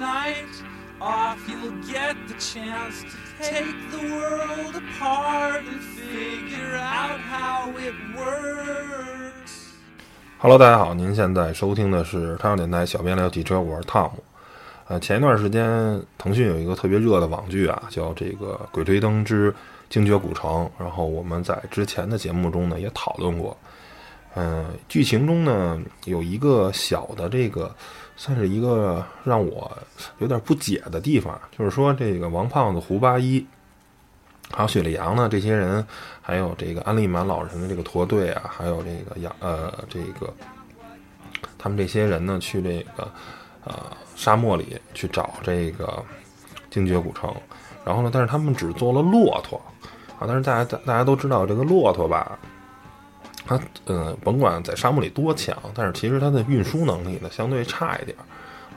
night off, you'll get the chance to take the world apart and figure out how it works. Hello，大家好，您现在收听的是汤小电台小编聊汽车，我是汤姆。呃，前一段时间腾讯有一个特别热的网剧啊，叫这个《鬼吹灯之精绝古城》，然后我们在之前的节目中呢也讨论过。嗯，剧情中呢有一个小的这个，算是一个让我有点不解的地方，就是说这个王胖子、胡八一，还有雪莉杨呢这些人，还有这个安利满老人的这个驼队啊，还有这个杨呃这个他们这些人呢去这个呃沙漠里去找这个精绝古城，然后呢，但是他们只做了骆驼啊，但是大家大大家都知道这个骆驼吧。它嗯，甭管在沙漠里多强，但是其实它的运输能力呢相对差一点。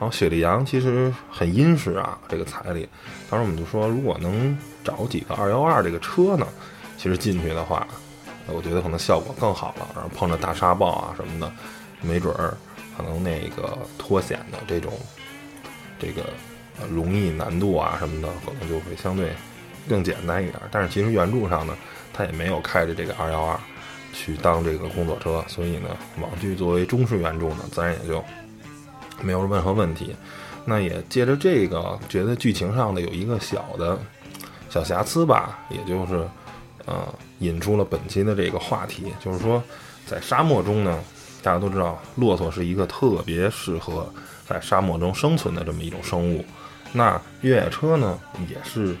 然后雪莉杨其实很殷实啊，这个财力。当时我们就说，如果能找几个二幺二这个车呢，其实进去的话，我觉得可能效果更好了。然后碰着大沙暴啊什么的，没准儿可能那个脱险的这种这个容易难度啊什么的，可能就会相对更简单一点。但是其实原著上呢，它也没有开着这个二幺二。去当这个工作车，所以呢，网剧作为中式原著呢，自然也就没有任何问题。那也借着这个，觉得剧情上的有一个小的小瑕疵吧，也就是呃，引出了本期的这个话题，就是说，在沙漠中呢，大家都知道，骆驼是一个特别适合在沙漠中生存的这么一种生物。那越野车呢，也是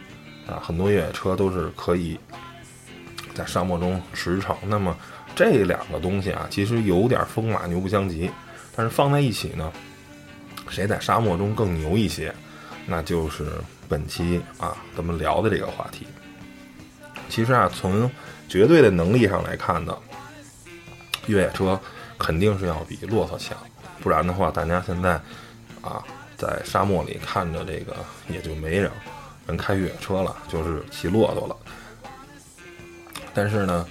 啊，很多越野车都是可以。在沙漠中驰骋，那么这两个东西啊，其实有点风马牛不相及。但是放在一起呢，谁在沙漠中更牛一些？那就是本期啊咱们聊的这个话题。其实啊，从绝对的能力上来看呢，越野车肯定是要比骆驼强。不然的话，大家现在啊在沙漠里看着这个，也就没人人开越野车了，就是骑骆驼了。但是呢，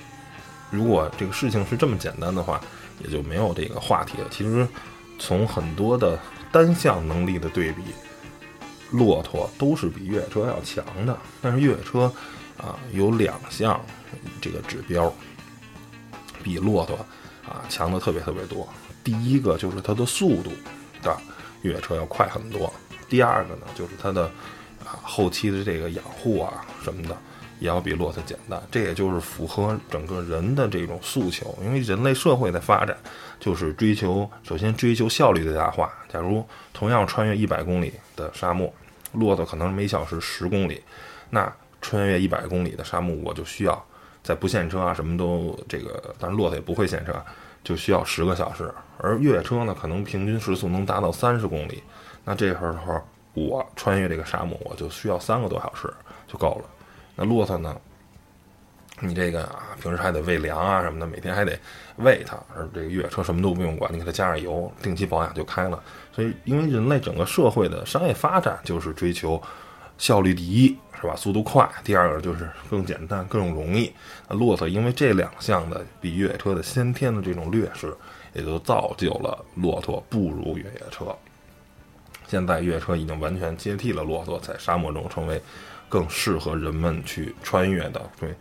如果这个事情是这么简单的话，也就没有这个话题了。其实，从很多的单项能力的对比，骆驼都是比越野车要强的。但是越野车啊，有两项这个指标比骆驼啊强的特别特别多。第一个就是它的速度的越野车要快很多。第二个呢，就是它的啊后期的这个养护啊什么的。也要比骆驼简单，这也就是符合整个人的这种诉求。因为人类社会的发展，就是追求首先追求效率最大化。假如同样穿越一百公里的沙漠，骆驼可能每小时十公里，那穿越一百公里的沙漠，我就需要在不限车啊，什么都这个，但是骆驼也不会限车，就需要十个小时。而越野车呢，可能平均时速能达到三十公里，那这时候我穿越这个沙漠，我就需要三个多小时就够了。那骆驼呢？你这个啊，平时还得喂粮啊什么的，每天还得喂它。而这个越野车什么都不用管，你给它加上油，定期保养就开了。所以，因为人类整个社会的商业发展就是追求效率第一，是吧？速度快，第二个就是更简单、更容易。那骆驼因为这两项的比越野车的先天的这种劣势，也就造就了骆驼不如越野车。现在越野车已经完全接替了骆驼，在沙漠中成为。更适合人们去穿越的，对，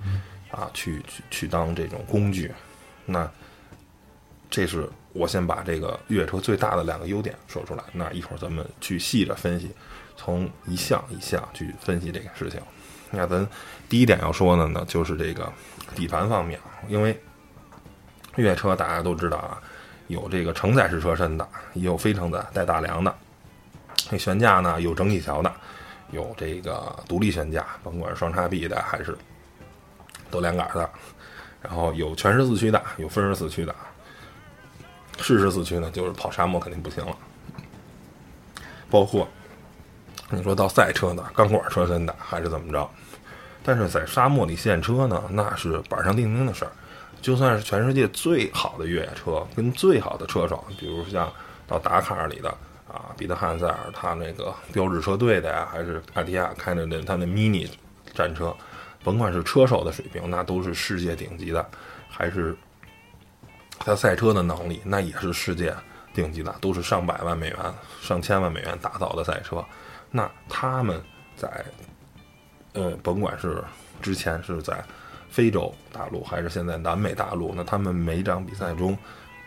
啊，去去去当这种工具。那这是我先把这个越野车最大的两个优点说出来。那一会儿咱们去细着分析，从一项一项去分析这个事情。那咱第一点要说的呢，就是这个底盘方面，因为越野车大家都知道啊，有这个承载式车身的，也有非承载带大梁的。那悬架呢，有整体桥的。有这个独立悬架，甭管是双叉臂的还是多连杆的，然后有全时四驱的，有分时四驱的。适时四驱呢，就是跑沙漠肯定不行了。包括你说到赛车的钢管车身的，还是怎么着？但是在沙漠里现车呢，那是板上钉钉的事儿。就算是全世界最好的越野车，跟最好的车手，比如像到达卡尔里的。啊，彼得汉塞尔他那个标志车队的呀，还是阿迪亚开的那他那 mini 战车，甭管是车手的水平，那都是世界顶级的；还是他赛车的能力，那也是世界顶级的，都是上百万美元、上千万美元打造的赛车。那他们在，呃，甭管是之前是在非洲大陆，还是现在南美大陆，那他们每场比赛中，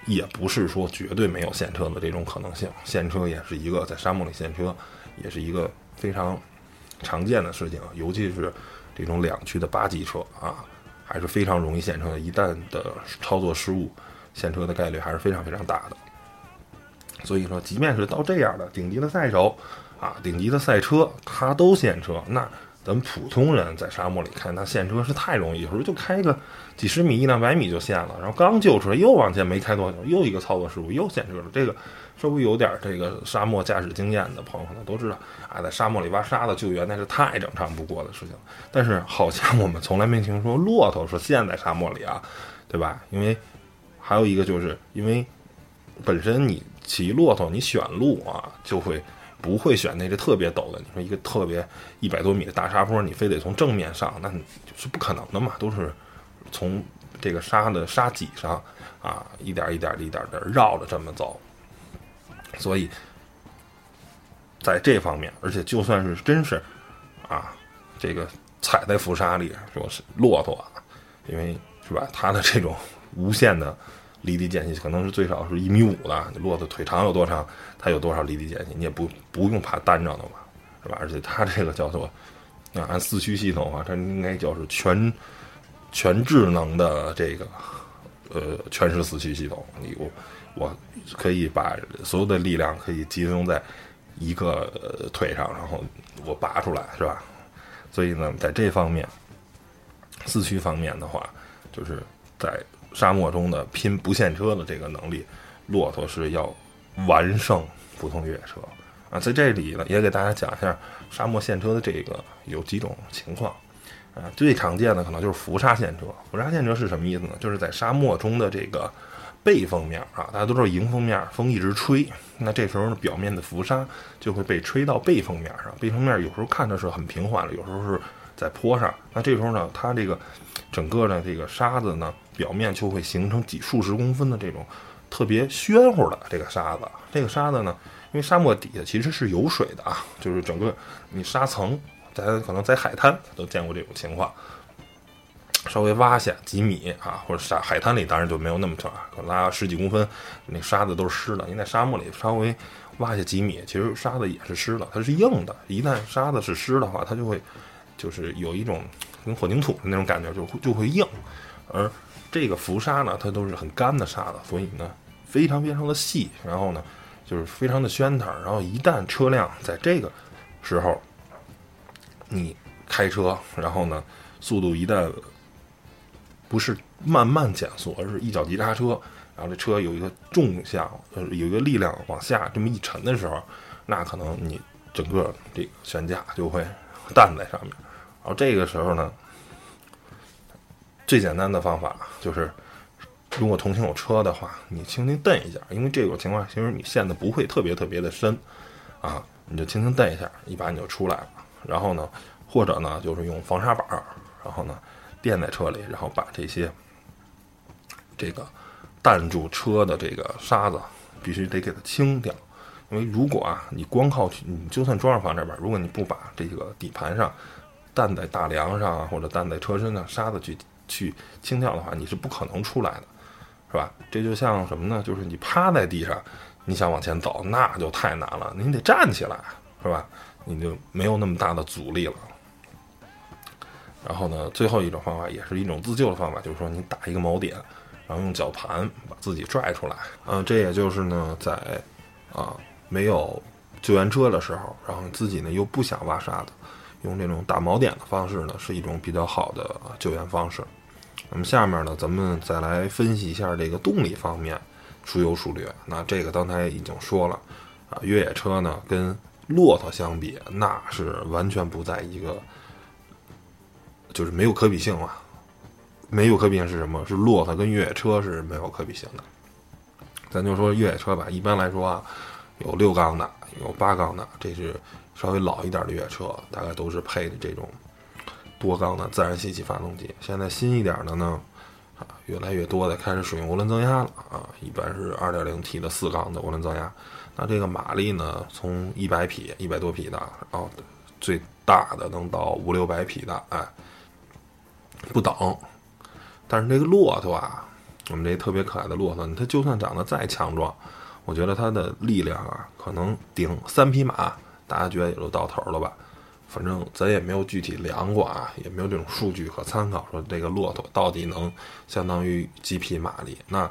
也不是说绝对没有现车的这种可能性。现车也是一个在沙漠里现车，也是一个非常常见的事情，尤其是这种两驱的八级车啊，还是非常容易现车的。一旦的操作失误，现车的概率还是非常非常大的。所以说，即便是到这样的顶级的赛手。啊，顶级的赛车它都现车，那咱们普通人在沙漠里开，那陷车是太容易，有时候就开个几十米、一两百米就陷了，然后刚救出来又往前没开多久，又一个操作失误又陷车了。这个稍微有点这个沙漠驾驶经验的朋友可能都知道，啊，在沙漠里挖沙子救援那是太正常不过的事情。但是好像我们从来没听说骆驼是陷在沙漠里啊，对吧？因为还有一个就是因为本身你骑骆驼，你选路啊就会。不会选那个特别陡的。你说一个特别一百多米的大沙坡，你非得从正面上，那是不可能的嘛。都是从这个沙的沙脊上啊，一点一点一点的绕着这么走。所以在这方面，而且就算是真是啊，这个踩在浮沙里，说是骆驼，因为是吧，它的这种无限的。离地间隙可能是最少是一米五的，骆驼腿长有多长，它有多少离地间隙，你也不不用怕单着的嘛，是吧？而且它这个叫做啊，按四驱系统啊，它应该叫是全全智能的这个呃全时四驱系统。你我我可以把所有的力量可以集中在一个腿上，然后我拔出来，是吧？所以呢，在这方面四驱方面的话，就是在。沙漠中的拼不现车的这个能力，骆驼是要完胜普通越野车啊！在这里呢，也给大家讲一下沙漠现车的这个有几种情况啊。最常见的可能就是浮沙现车。浮沙现车是什么意思呢？就是在沙漠中的这个背风面啊，大家都知道迎风面风一直吹，那这时候呢，表面的浮沙就会被吹到背风面上。背风面有时候看着是很平缓的，有时候是在坡上。那这时候呢，它这个整个的这个沙子呢。表面就会形成几数十公分的这种特别暄乎的这个沙子。这个沙子呢，因为沙漠底下其实是有水的啊，就是整个你沙层，大家可能在海滩都见过这种情况。稍微挖下几米啊，或者沙海滩里当然就没有那么长，可拉十几公分，那沙子都是湿的。你在沙漠里稍微挖下几米，其实沙子也是湿的，它是硬的。一旦沙子是湿的话，它就会就是有一种跟混凝土的那种感觉，就会就会硬，而。这个浮沙呢，它都是很干的沙子，所以呢，非常非常的细，然后呢，就是非常的暄弹。然后一旦车辆在这个时候，你开车，然后呢，速度一旦不是慢慢减速，而是一脚急刹车，然后这车有一个重向，就是有一个力量往下这么一沉的时候，那可能你整个这个悬架就会弹在上面。然后这个时候呢。最简单的方法就是，如果同行有车的话，你轻轻蹬一下，因为这种情况其实你陷的不会特别特别的深，啊，你就轻轻蹬一下，一把你就出来了。然后呢，或者呢，就是用防沙板儿，然后呢垫在车里，然后把这些这个弹住车的这个沙子必须得给它清掉。因为如果啊，你光靠你就算装上防沙板，如果你不把这个底盘上弹在大梁上啊，或者弹在车身上沙子去。去清掉的话，你是不可能出来的，是吧？这就像什么呢？就是你趴在地上，你想往前走，那就太难了。你得站起来，是吧？你就没有那么大的阻力了。然后呢，最后一种方法也是一种自救的方法，就是说你打一个锚点，然后用绞盘把自己拽出来。嗯，这也就是呢，在啊没有救援车的时候，然后自己呢又不想挖沙子。用这种打锚点的方式呢，是一种比较好的救援方式。那么下面呢，咱们再来分析一下这个动力方面，孰优孰劣。那这个刚才已经说了，啊，越野车呢跟骆驼相比，那是完全不在一个，就是没有可比性了。没有可比性是什么？是骆驼跟越野车是没有可比性的。咱就说越野车吧，一般来说啊，有六缸的，有八缸的，这是。稍微老一点的越野车，大概都是配的这种多缸的自然吸气发动机。现在新一点的呢，啊，越来越多的开始使用涡轮增压了啊，一般是 2.0T 的四缸的涡轮增压。那这个马力呢，从一百匹、一百多匹的，然后最大的能到五六百匹的，哎，不等。但是这个骆驼啊，我们这特别可爱的骆驼，它就算长得再强壮，我觉得它的力量啊，可能顶三匹马，大家觉得也就到头了吧。反正咱也没有具体量过啊，也没有这种数据可参考，说这个骆驼到底能相当于几匹马力？那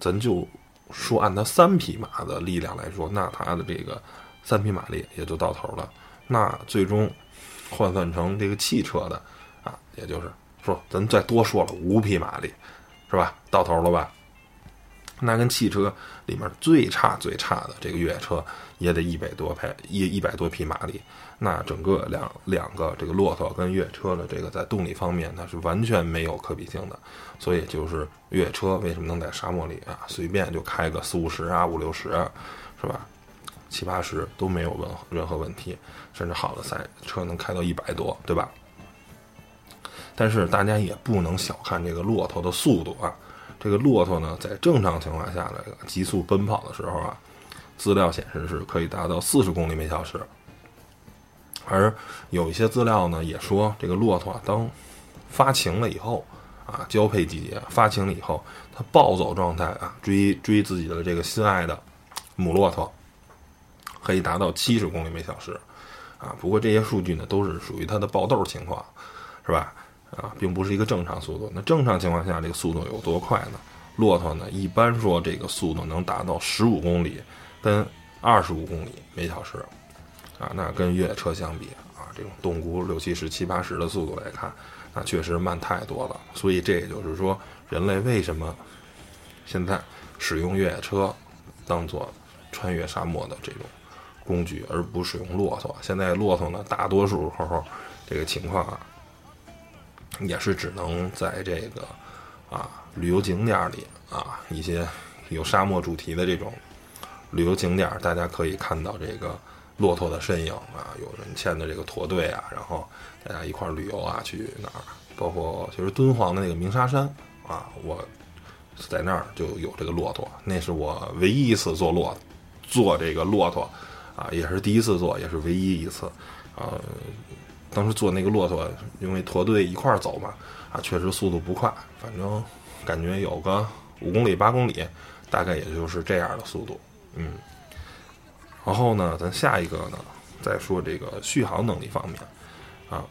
咱就说按它三匹马的力量来说，那它的这个三匹马力也就到头了。那最终换算成这个汽车的啊，也就是说咱再多说了五匹马力，是吧？到头了吧？那跟汽车里面最差最差的这个越野车也得一百多匹一一百多匹马力。那整个两两个这个骆驼跟越野车的这个在动力方面，那是完全没有可比性的。所以就是越野车为什么能在沙漠里啊随便就开个四五十啊五六十，啊是吧？七八十都没有问任何问题，甚至好的赛车能开到一百多，对吧？但是大家也不能小看这个骆驼的速度啊。这个骆驼呢，在正常情况下这个急速奔跑的时候啊，资料显示是可以达到四十公里每小时。而有一些资料呢，也说这个骆驼当发情了以后啊，交配季节发情了以后，它暴走状态啊，追追自己的这个心爱的母骆驼，可以达到七十公里每小时啊。不过这些数据呢，都是属于它的爆豆情况，是吧？啊，并不是一个正常速度。那正常情况下，这个速度有多快呢？骆驼呢，一般说这个速度能达到十五公里跟二十五公里每小时。啊，那跟越野车相比啊，这种动轱六七十、七八十的速度来看，那确实慢太多了。所以这也就是说，人类为什么现在使用越野车当做穿越沙漠的这种工具，而不使用骆驼？现在骆驼呢，大多数时候这个情况啊，也是只能在这个啊旅游景点里啊一些有沙漠主题的这种旅游景点，大家可以看到这个。骆驼的身影啊，有人牵的这个驼队啊，然后大家一块儿旅游啊，去哪儿？包括其实敦煌的那个鸣沙山啊，我在那儿就有这个骆驼，那是我唯一一次坐骆坐这个骆驼啊，也是第一次坐，也是唯一一次啊。当时坐那个骆驼，因为驼队一块儿走嘛，啊，确实速度不快，反正感觉有个五公里八公里，大概也就是这样的速度，嗯。然后呢，咱下一个呢，再说这个续航能力方面，啊，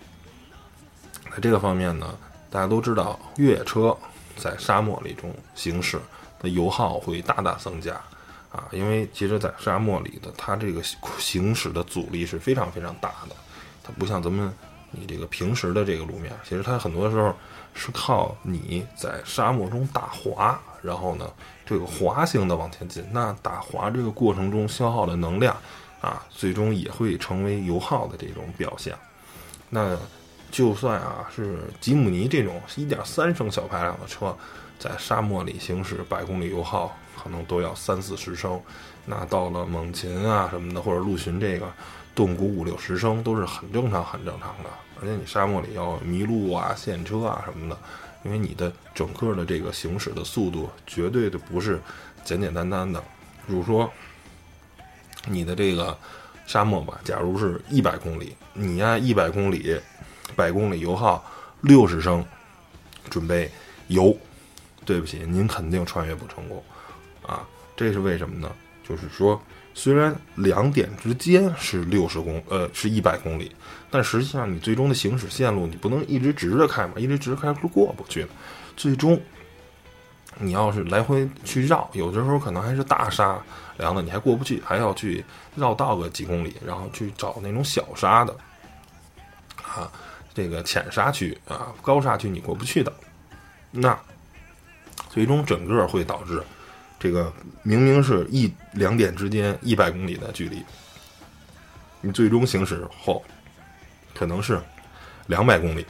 在这个方面呢，大家都知道，越野车在沙漠里中行驶的油耗会大大增加，啊，因为其实，在沙漠里的它这个行驶的阻力是非常非常大的，它不像咱们你这个平时的这个路面，其实它很多时候是靠你在沙漠中打滑，然后呢。这个滑行的往前进，那打滑这个过程中消耗的能量，啊，最终也会成为油耗的这种表现。那就算啊是吉姆尼这种1.3升小排量的车，在沙漠里行驶百公里油耗可能都要三四十升。那到了猛禽啊什么的，或者陆巡这个动谷五六十升都是很正常、很正常的。而且你沙漠里要迷路啊、陷车啊什么的。因为你的整个的这个行驶的速度绝对的不是简简单单的，比如说你的这个沙漠吧，假如是一百公里，你按一百公里百公里油耗六十升准备油，对不起，您肯定穿越不成功啊！这是为什么呢？就是说。虽然两点之间是六十公，呃，是一百公里，但实际上你最终的行驶线路你不能一直直着开嘛，一直直着开是过不去的。最终，你要是来回去绕，有的时候可能还是大沙梁的，你还过不去，还要去绕道个几公里，然后去找那种小沙的，啊，这个浅沙区啊，高沙区你过不去的，那最终整个会导致。这个明明是一两点之间一百公里的距离，你最终行驶后可能是两百公里，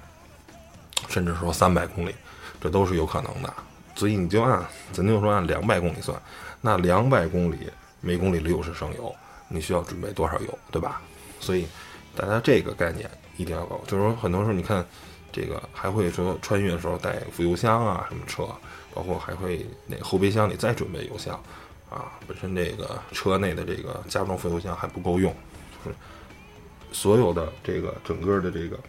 甚至说三百公里，这都是有可能的。所以你就按咱就说按两百公里算，那两百公里每公里六十升油，你需要准备多少油，对吧？所以大家这个概念一定要搞。就是说，很多时候你看这个还会说穿越的时候带副油箱啊，什么车，包括还会那后备箱里再准备油箱，啊，本身这个车内的这个加装副油箱还不够用，就是所有的这个整个的这个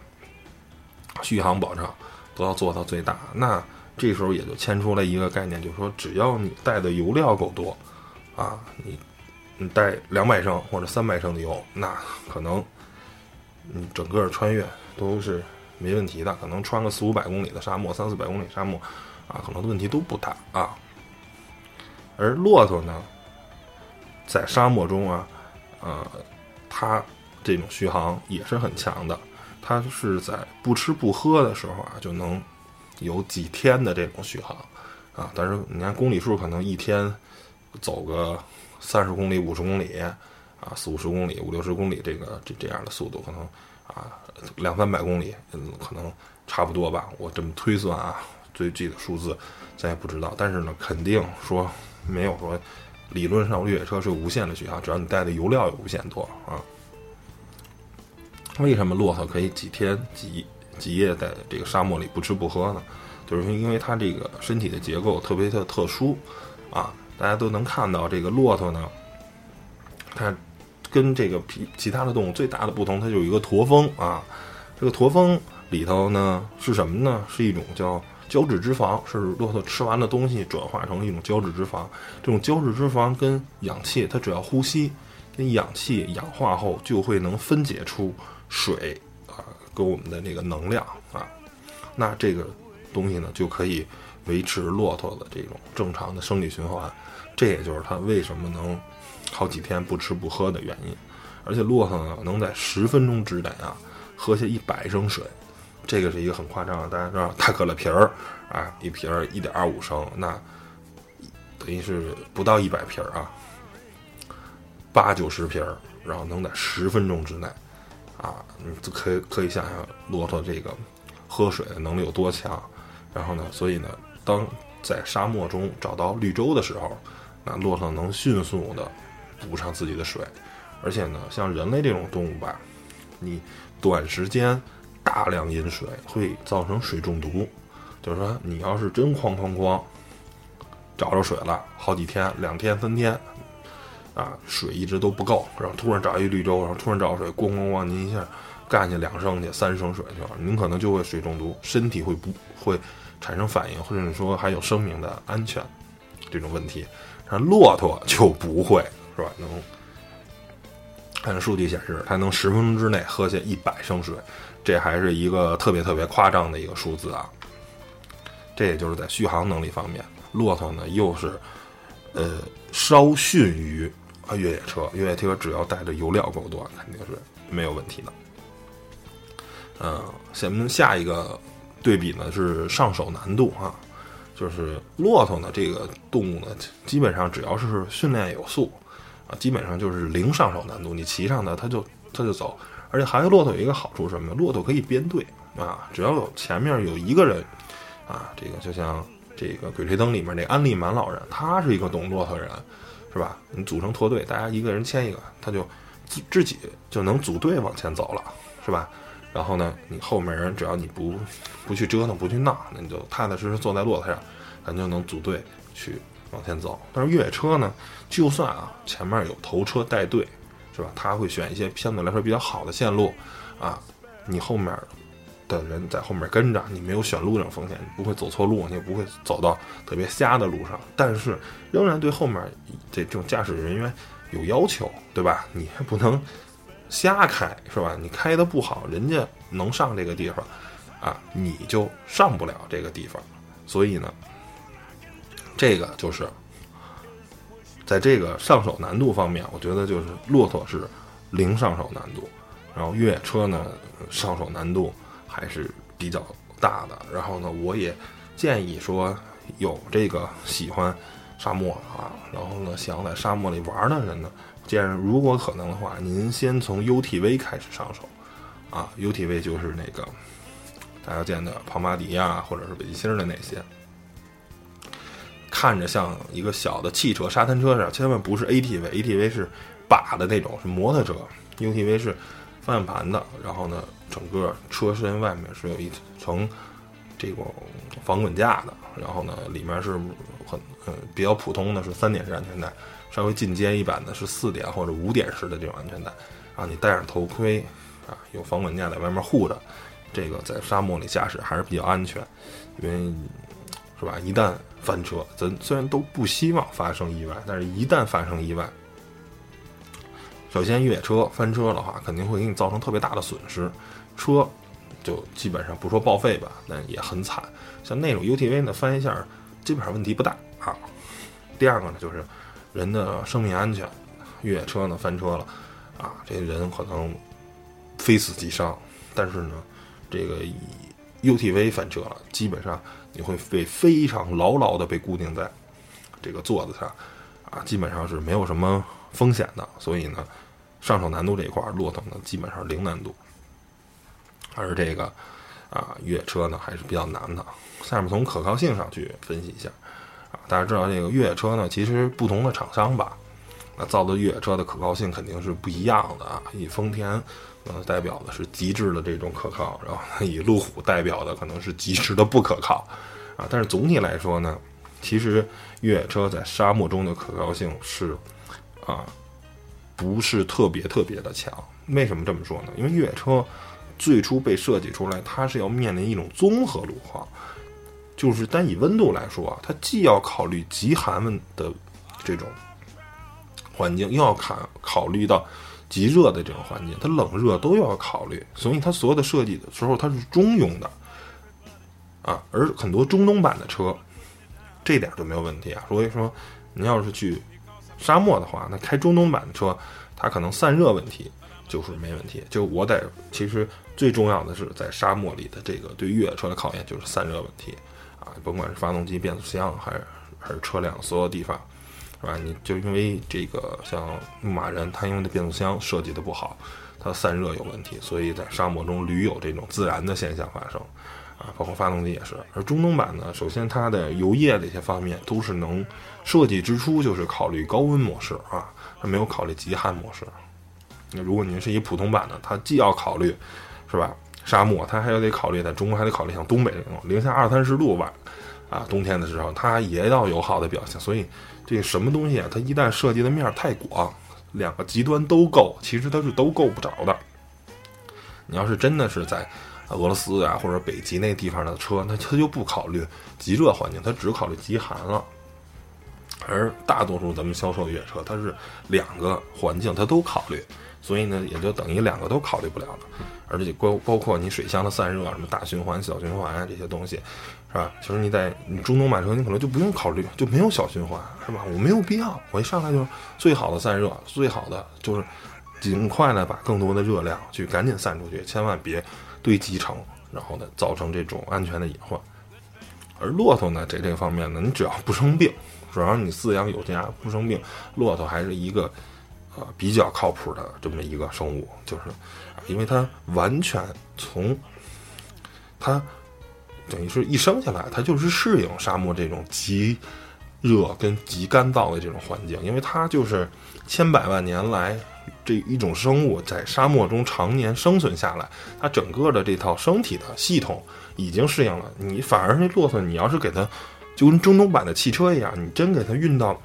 续航保障都要做到最大。那这时候也就牵出来一个概念，就是说只要你带的油料够多，啊，你你带两百升或者三百升的油，那可能你整个穿越都是没问题的。可能穿个四五百公里的沙漠，三四百公里沙漠，啊，可能问题都不大啊。而骆驼呢，在沙漠中啊，呃，它这种续航也是很强的。它是在不吃不喝的时候啊，就能有几天的这种续航啊。但是你看公里数，可能一天走个三十公里、五十公里啊，四五十公里、五六十公里，这个这这样的速度，可能啊两三百公里，嗯，可能差不多吧。我这么推算啊，具体的数字咱也不知道。但是呢，肯定说。没有说，理论上越野车是无限的续航，只要你带的油料有无限多啊。为什么骆驼可以几天几几夜在这个沙漠里不吃不喝呢？就是因为它这个身体的结构特别的特殊啊。大家都能看到，这个骆驼呢，它跟这个皮其他的动物最大的不同，它就有一个驼峰啊。这个驼峰里头呢是什么呢？是一种叫。胶质脂肪是骆驼吃完的东西转化成一种胶质脂肪，这种胶质脂肪跟氧气，它只要呼吸，跟氧气氧化后就会能分解出水啊，跟我们的那个能量啊，那这个东西呢就可以维持骆驼的这种正常的生理循环，这也就是它为什么能好几天不吃不喝的原因，而且骆驼呢能在十分钟之内啊喝下一百升水。这个是一个很夸张的，大家知道大可乐瓶儿啊，一瓶儿一点二五升，那等于是不到一百瓶儿啊，八九十瓶儿，然后能在十分钟之内啊，你就可以可以想想骆驼这个喝水的能力有多强。然后呢，所以呢，当在沙漠中找到绿洲的时候，那骆驼能迅速的补上自己的水，而且呢，像人类这种动物吧，你短时间。大量饮水会造成水中毒，就是说你要是真哐哐哐找着水了，好几天、两天、三天，啊，水一直都不够，然后突然找一绿洲，然后突然找水，咣咣咣，您一下干下两升去、三升水去了，您可能就会水中毒，身体会不会产生反应，或者是说还有生命的安全这种问题。但骆驼就不会，是吧？能看数据显示，它能十分钟之内喝下一百升水。这还是一个特别特别夸张的一个数字啊！这也就是在续航能力方面，骆驼呢又是呃稍逊于啊越野车。越野车只要带的油料够多，肯定是没有问题的。嗯，咱们下一个对比呢是上手难度啊，就是骆驼呢这个动物呢，基本上只要是训练有素啊，基本上就是零上手难度，你骑上它，它就它就走。而且还有骆驼有一个好处什么？骆驼可以编队啊，只要有前面有一个人，啊，这个就像这个《鬼吹灯》里面那安利满老人，他是一个懂骆驼人，是吧？你组成驼队，大家一个人牵一个，他就自自己就能组队往前走了，是吧？然后呢，你后面人只要你不不去折腾，不去闹，那你就踏踏实实坐在骆驼上，咱就能组队去往前走。但是越野车呢，就算啊前面有头车带队。是吧？他会选一些相对来说比较好的线路，啊，你后面的人在后面跟着，你没有选路这种风险，你不会走错路，你也不会走到特别瞎的路上。但是仍然对后面这这种驾驶人员有要求，对吧？你还不能瞎开，是吧？你开的不好，人家能上这个地方，啊，你就上不了这个地方。所以呢，这个就是。在这个上手难度方面，我觉得就是骆驼是零上手难度，然后越野车呢上手难度还是比较大的。然后呢，我也建议说有这个喜欢沙漠啊，然后呢想在沙漠里玩的人呢，建议如果可能的话，您先从 UTV 开始上手啊，UTV 就是那个大家见的庞巴迪呀，或者是北极星的那些。看着像一个小的汽车、沙滩车似的，千万不是 ATV，ATV 是把的那种，是摩托车，UTV 是方向盘的，然后呢，整个车身外面是有一层这种防滚架的，然后呢，里面是很呃比较普通的是三点式安全带，稍微进阶一版的是四点或者五点式的这种安全带，啊，你戴上头盔啊，有防滚架在外面护着，这个在沙漠里驾驶还是比较安全，因为是吧？一旦翻车，咱虽然都不希望发生意外，但是一旦发生意外，首先越野车翻车的话，肯定会给你造成特别大的损失，车就基本上不说报废吧，但也很惨。像那种 UTV 呢，翻一下基本上问题不大啊。第二个呢，就是人的生命安全，越野车呢翻车了啊，这人可能非死即伤。但是呢，这个 UTV 翻车了，基本上你会被非常牢牢的被固定在这个座子上啊，基本上是没有什么风险的。所以呢，上手难度这一块，骆驼呢基本上是零难度。而这个啊越野车呢还是比较难的。下面从可靠性上去分析一下啊，大家知道这个越野车呢，其实不同的厂商吧，那造的越野车的可靠性肯定是不一样的啊。以丰田呃代表的是极致的这种可靠，然后以路虎代表的可能是极致的不可靠啊。但是总体来说呢，其实越野车在沙漠中的可靠性是啊不是特别特别的强。为什么这么说呢？因为越野车。最初被设计出来，它是要面临一种综合路况，就是单以温度来说啊，它既要考虑极寒的这种环境，又要考考虑到极热的这种环境，它冷热都要考虑，所以它所有的设计的时候它是中庸的啊。而很多中东版的车，这点就没有问题啊。所以说，你要是去沙漠的话，那开中东版的车，它可能散热问题就是没问题。就我得其实。最重要的是，在沙漠里的这个对越野车的考验就是散热问题，啊，甭管是发动机、变速箱，还是还是车辆所有地方，是吧？你就因为这个像牧马人，它因为的变速箱设计的不好，它散热有问题，所以在沙漠中屡有这种自燃的现象发生，啊，包括发动机也是。而中东版呢，首先它的油液这些方面都是能设计之初就是考虑高温模式啊，它没有考虑极寒模式。那如果您是一普通版的，它既要考虑。是吧？沙漠，它还要得考虑，在中国还得考虑像东北这种零下二三十度吧，啊，冬天的时候，它也要有好的表现。所以，这什么东西啊？它一旦设计的面太广，两个极端都够，其实它是都够不着的。你要是真的是在俄罗斯啊或者北极那地方的车，那它就不考虑极热环境，它只考虑极寒了。而大多数咱们销售越野车，它是两个环境它都考虑，所以呢，也就等于两个都考虑不了了。而且包包括你水箱的散热，什么大循环、小循环啊这些东西，是吧？其实你在你中东买车，你可能就不用考虑，就没有小循环，是吧？我没有必要，我一上来就是最好的散热，最好的就是尽快的把更多的热量去赶紧散出去，千万别堆积成，然后呢造成这种安全的隐患。而骆驼呢，在这方面呢，你只要不生病，主要你饲养有加不生病，骆驼还是一个呃比较靠谱的这么一个生物，就是。因为它完全从它等于是一生下来，它就是适应沙漠这种极热跟极干燥的这种环境。因为它就是千百万年来这一种生物在沙漠中常年生存下来，它整个的这套身体的系统已经适应了。你反而那骆驼，你要是给它就跟中东版的汽车一样，你真给它运到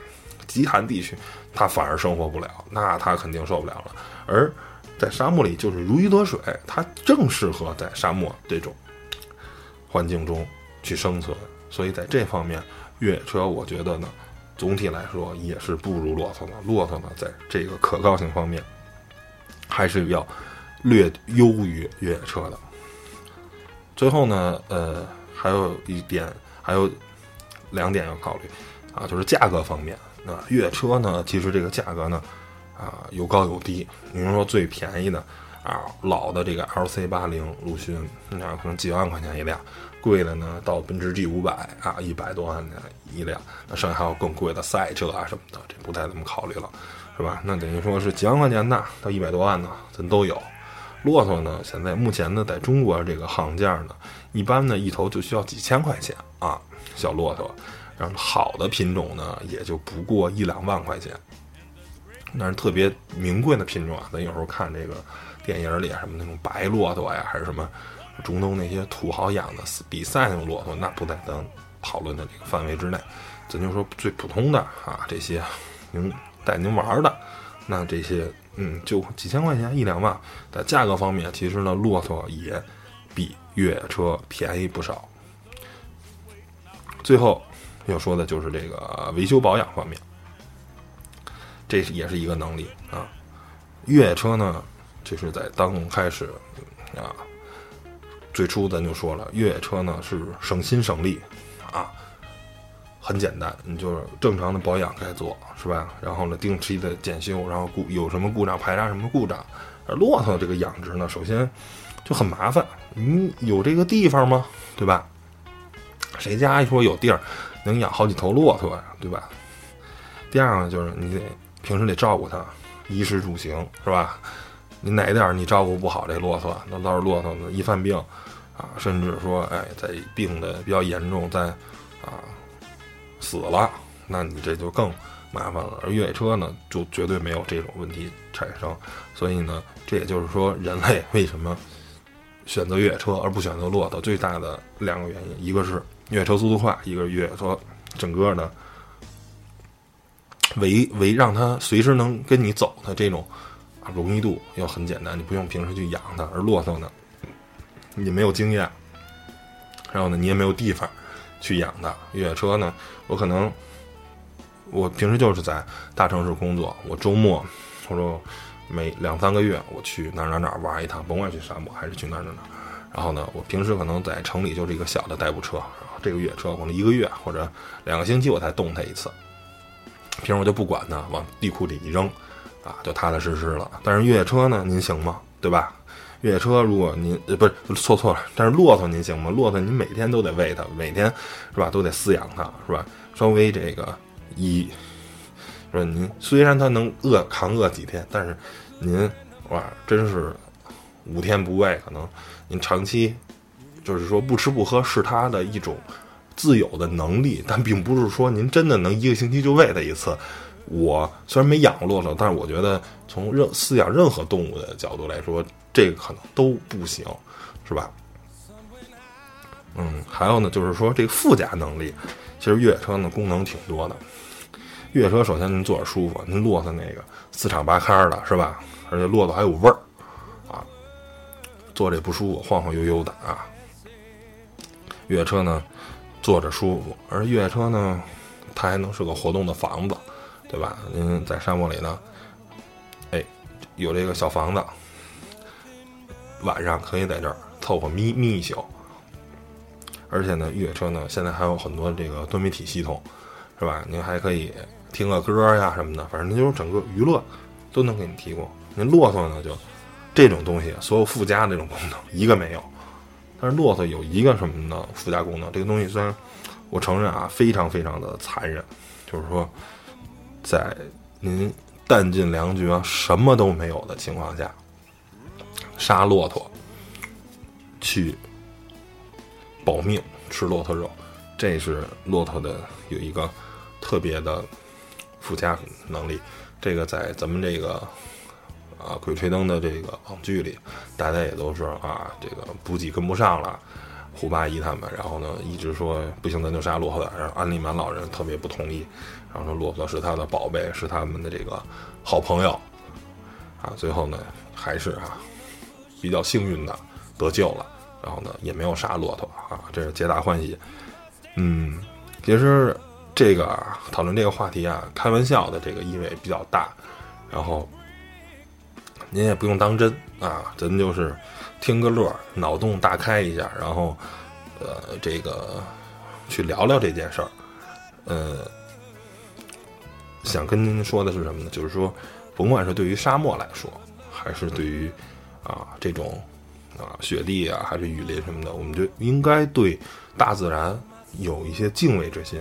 极寒地区，它反而生活不了，那它肯定受不了了。而在沙漠里就是如鱼得水，它正适合在沙漠这种环境中去生存。所以在这方面，越野车我觉得呢，总体来说也是不如骆驼的。骆驼呢，在这个可靠性方面，还是要略优于越野车的。最后呢，呃，还有一点，还有两点要考虑啊，就是价格方面。那越野车呢，其实这个价格呢。啊，有高有低。比如说最便宜的，啊老的这个 L C 八零陆巡，那可能几万块钱一辆；贵的呢，到奔驰 G 五百啊，一百多万的一辆。那剩下还有更贵的赛车啊什么的，这不太怎么考虑了，是吧？那等于说是几万块钱的到一百多万的，咱都有。骆驼呢，现在目前呢，在中国这个行价呢，一般呢一头就需要几千块钱啊，小骆驼。然后好的品种呢，也就不过一两万块钱。但是特别名贵的品种啊，咱有时候看这个电影里啊什么那种白骆驼呀，还是什么中东那些土豪养的比赛那种骆驼，那不在咱讨论的这个范围之内。咱就说最普通的啊，这些您带您玩的，那这些嗯，就几千块钱一两万，在价格方面，其实呢，骆驼也比越野车便宜不少。最后要说的就是这个维修保养方面，这也是一个能力啊。越野车呢，就是在刚开始啊，最初咱就说了，越野车呢是省心省力啊，很简单，你就是正常的保养该做是吧？然后呢，定期的检修，然后故有什么故障排查什么故障。而骆驼这个养殖呢，首先就很麻烦，你有这个地方吗？对吧？谁家一说有地儿能养好几头骆驼呀，对吧？第二呢，就是你得平时得照顾它，衣食住行是吧？你哪点你照顾不好这骆驼，那到时候骆驼呢一犯病啊，甚至说哎，在病的比较严重，在啊死了，那你这就更麻烦了。而越野车呢，就绝对没有这种问题产生。所以呢，这也就是说，人类为什么选择越野车而不选择骆驼最大的两个原因，一个是越野车速度快，一个是越野车整个的为为让它随时能跟你走的这种容易度要很简单，你不用平时去养它。而骆驼呢，你没有经验，然后呢，你也没有地方去养它。越野车呢，我可能我平时就是在大城市工作，我周末或者每两三个月我去哪哪哪玩一趟，甭管去沙漠还是去哪哪哪。然后呢，我平时可能在城里就是一个小的代步车，然后这个越野车可能一个月或者两个星期我才动它一次。平时我就不管它，往地库里一扔，啊，就踏踏实实了。但是越野车呢，您行吗？对吧？越野车如果您呃不是错错了，但是骆驼您行吗？骆驼您每天都得喂它，每天是吧都得饲养它，是吧？稍微这个一说您虽然它能饿扛饿几天，但是您哇真是五天不喂，可能您长期就是说不吃不喝是它的一种。自有的能力，但并不是说您真的能一个星期就喂它一次。我虽然没养过骆驼，但是我觉得从任饲养任何动物的角度来说，这个可能都不行，是吧？嗯，还有呢，就是说这个附加能力，其实越野车呢功能挺多的。越野车首先您坐着舒服，您骆驼那个四敞八开的，是吧？而且骆驼还有味儿啊，坐着也不舒服，晃晃悠悠的啊。越野车呢？坐着舒服，而越野车呢，它还能是个活动的房子，对吧？您在沙漠里呢，哎，有这个小房子，晚上可以在这儿凑合眯眯一宿。而且呢，越野车呢，现在还有很多这个多媒体系统，是吧？您还可以听个歌呀什么的，反正就是整个娱乐都能给你提供。您骆驼呢，就这种东西，所有附加这种功能一个没有。但是骆驼有一个什么呢？附加功能，这个东西虽然我承认啊，非常非常的残忍，就是说，在您弹尽粮绝、什么都没有的情况下，杀骆驼去保命吃骆驼肉，这是骆驼的有一个特别的附加能力。这个在咱们这个。啊，鬼吹灯的这个网剧里，大家也都是啊，这个补给跟不上了，胡八一他们，然后呢，一直说不行，咱就杀骆驼。然后安利满老人特别不同意，然后说骆驼是他的宝贝，是他们的这个好朋友，啊，最后呢，还是啊，比较幸运的得救了，然后呢，也没有杀骆驼啊，这是皆大欢喜。嗯，其实这个讨论这个话题啊，开玩笑的这个意味比较大，然后。您也不用当真啊，咱就是听个乐，脑洞大开一下，然后呃，这个去聊聊这件事儿。呃，想跟您说的是什么呢？就是说，甭管是对于沙漠来说，还是对于啊这种啊雪地啊，还是雨林什么的，我们就应该对大自然有一些敬畏之心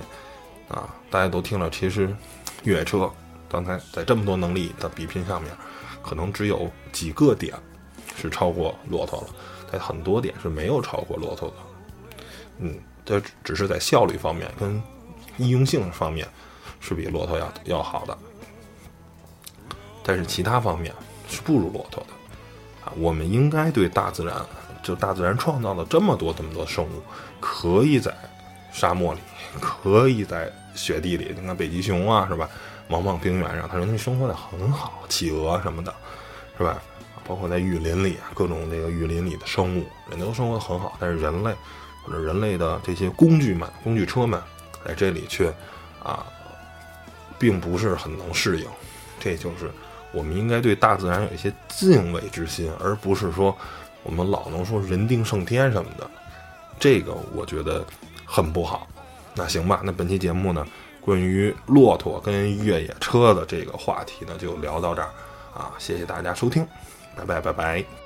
啊。大家都听了，其实越野车刚才在这么多能力的比拼上面。可能只有几个点是超过骆驼了，在很多点是没有超过骆驼的。嗯，它只是在效率方面跟易用性方面是比骆驼要要好的，但是其他方面是不如骆驼的。啊，我们应该对大自然，就大自然创造了这么多这么多生物，可以在沙漠里，可以在雪地里，你看北极熊啊，是吧？茫茫冰原上，它人家生活的很好，企鹅什么的，是吧？包括在雨林里啊，各种这个雨林里的生物，人都生活的很好。但是人类或者人类的这些工具们、工具车们，在这里却啊，并不是很能适应。这就是我们应该对大自然有一些敬畏之心，而不是说我们老能说人定胜天什么的。这个我觉得很不好。那行吧，那本期节目呢？关于骆驼跟越野车的这个话题呢，就聊到这儿啊！谢谢大家收听，拜拜拜拜。